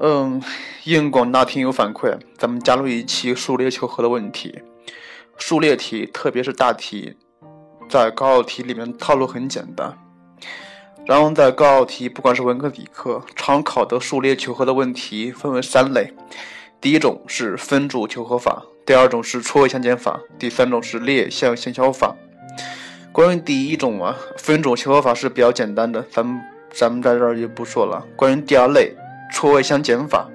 嗯，应广大听友反馈，咱们加入一期数列求和的问题。数列题，特别是大题，在高考题里面套路很简单。然后在高考题，不管是文科理科，常考的数列求和的问题分为三类：第一种是分组求和法，第二种是错位相减法，第三种是列项相消法。关于第一种啊，分组求和法是比较简单的，咱们咱们在这儿就不说了。关于第二类。错位相减法，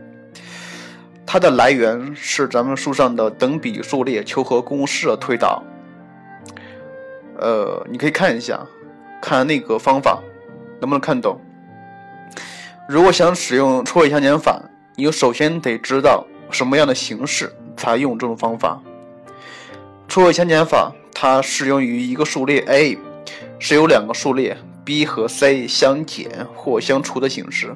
它的来源是咱们书上的等比数列求和公式推导。呃，你可以看一下，看那个方法能不能看懂。如果想使用错位相减法，你首先得知道什么样的形式才用这种方法。错位相减法它适用于一个数列 a 是由两个数列 b 和 c 相减或相除的形式。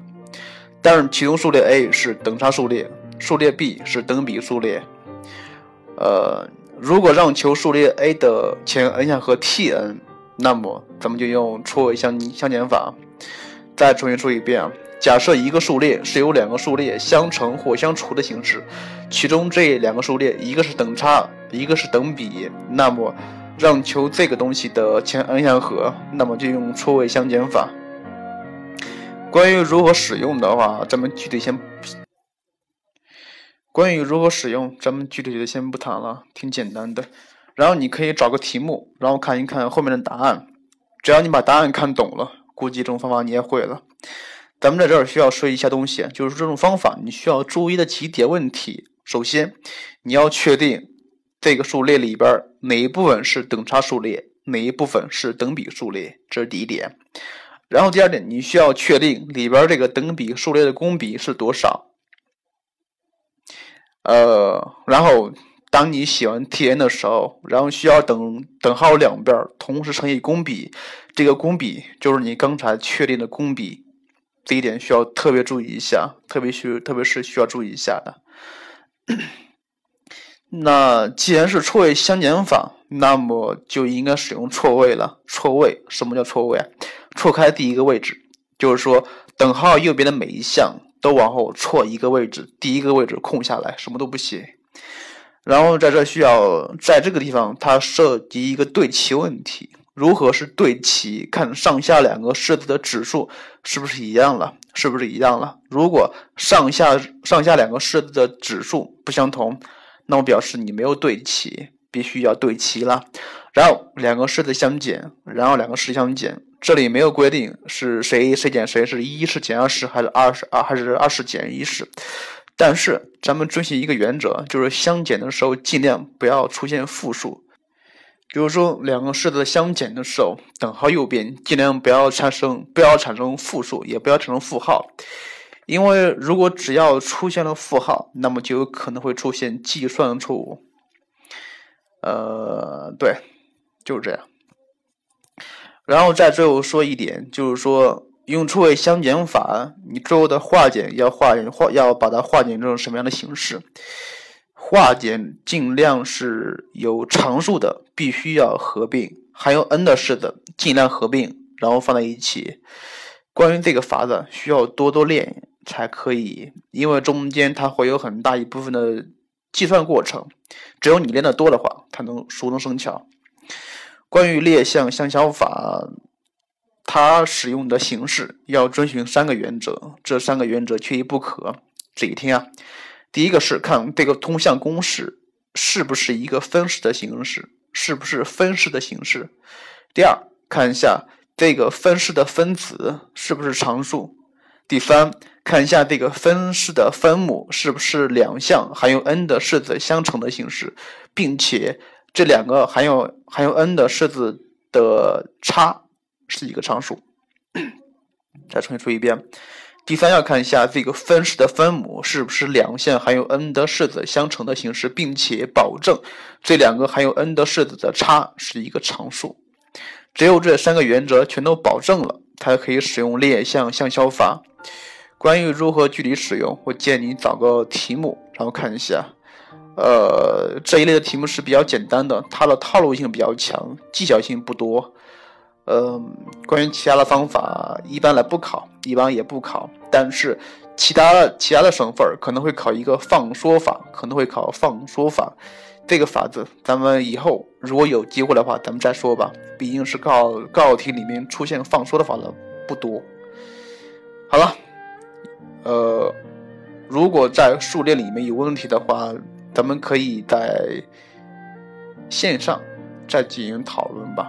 但是其中数列 a 是等差数列，数列 b 是等比数列。呃，如果让求数列 a 的前 n 项和 T_n，那么咱们就用错位相相减法。再重新说一遍啊，假设一个数列是由两个数列相乘或相除的形式，其中这两个数列一个是等差，一个是等比，那么让求这个东西的前 n 项和，那么就用错位相减法。关于如何使用的话，咱们具体先。关于如何使用，咱们具体的先不谈了，挺简单的。然后你可以找个题目，然后看一看后面的答案。只要你把答案看懂了，估计这种方法你也会了。咱们在这儿需要说一下东西，就是这种方法你需要注意的几点问题。首先，你要确定这个数列里边哪一部分是等差数列，哪一部分是等比数列，这是第一点。然后第二点，你需要确定里边这个等比数列的公比是多少。呃，然后当你写完 T_n 的时候，然后需要等等号两边同时乘以公比，这个公比就是你刚才确定的公比，这一点需要特别注意一下，特别需特别是需要注意一下的。那既然是错位相减法，那么就应该使用错位了。错位，什么叫错位啊？错开第一个位置，就是说等号右边的每一项都往后错一个位置，第一个位置空下来，什么都不写。然后在这需要在这个地方，它涉及一个对齐问题。如何是对齐？看上下两个式子的指数是不是一样了？是不是一样了？如果上下上下两个式子的指数不相同，那么表示你没有对齐，必须要对齐了。然后两个式子相减，然后两个式子相减。这里没有规定是谁谁减谁，是一是减二十还是二十二还是二十减一十。但是咱们遵循一个原则，就是相减的时候尽量不要出现负数。比如说两个式子相减的时候，等号右边尽量不要产生不要产生负数，也不要产生负号。因为如果只要出现了负号，那么就有可能会出现计算错误。呃，对，就是这样。然后再最后说一点，就是说用错位相减法，你最后的化简要化化要把它化简成什么样的形式？化简尽量是有常数的，必须要合并；含有 n 的式子尽量合并，然后放在一起。关于这个法子，需要多多练才可以，因为中间它会有很大一部分的计算过程，只有你练得多的话，才能熟能生巧。关于列项相消法，它使用的形式要遵循三个原则，这三个原则缺一不可。仔细听啊，第一个是看这个通项公式是不是一个分式的形式，是不是分式的形式。第二，看一下这个分式的分子是不是常数。第三，看一下这个分式的分母是不是两项含有 n 的式子相乘的形式，并且。这两个含有含有 n 的式子的差是一个常数。再重新说一遍，第三要看一下这个分式的分母是不是两项含有 n 的式子相乘的形式，并且保证这两个含有 n 的式子的差是一个常数。只有这三个原则全都保证了，才可以使用列项相消法。关于如何具体使用，我建议你找个题目，然后看一下。呃，这一类的题目是比较简单的，它的套路性比较强，技巧性不多。嗯，关于其他的方法，一般来不考，一般也不考。但是其他其他的省份可能会考一个放说法，可能会考放说法。这个法子，咱们以后如果有机会的话，咱们再说吧。毕竟是高高考题里面出现放说的法的不多。好了，呃，如果在数列里面有问题的话，咱们可以在线上再进行讨论吧。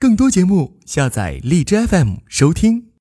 更多节目，下载荔枝 FM 收听。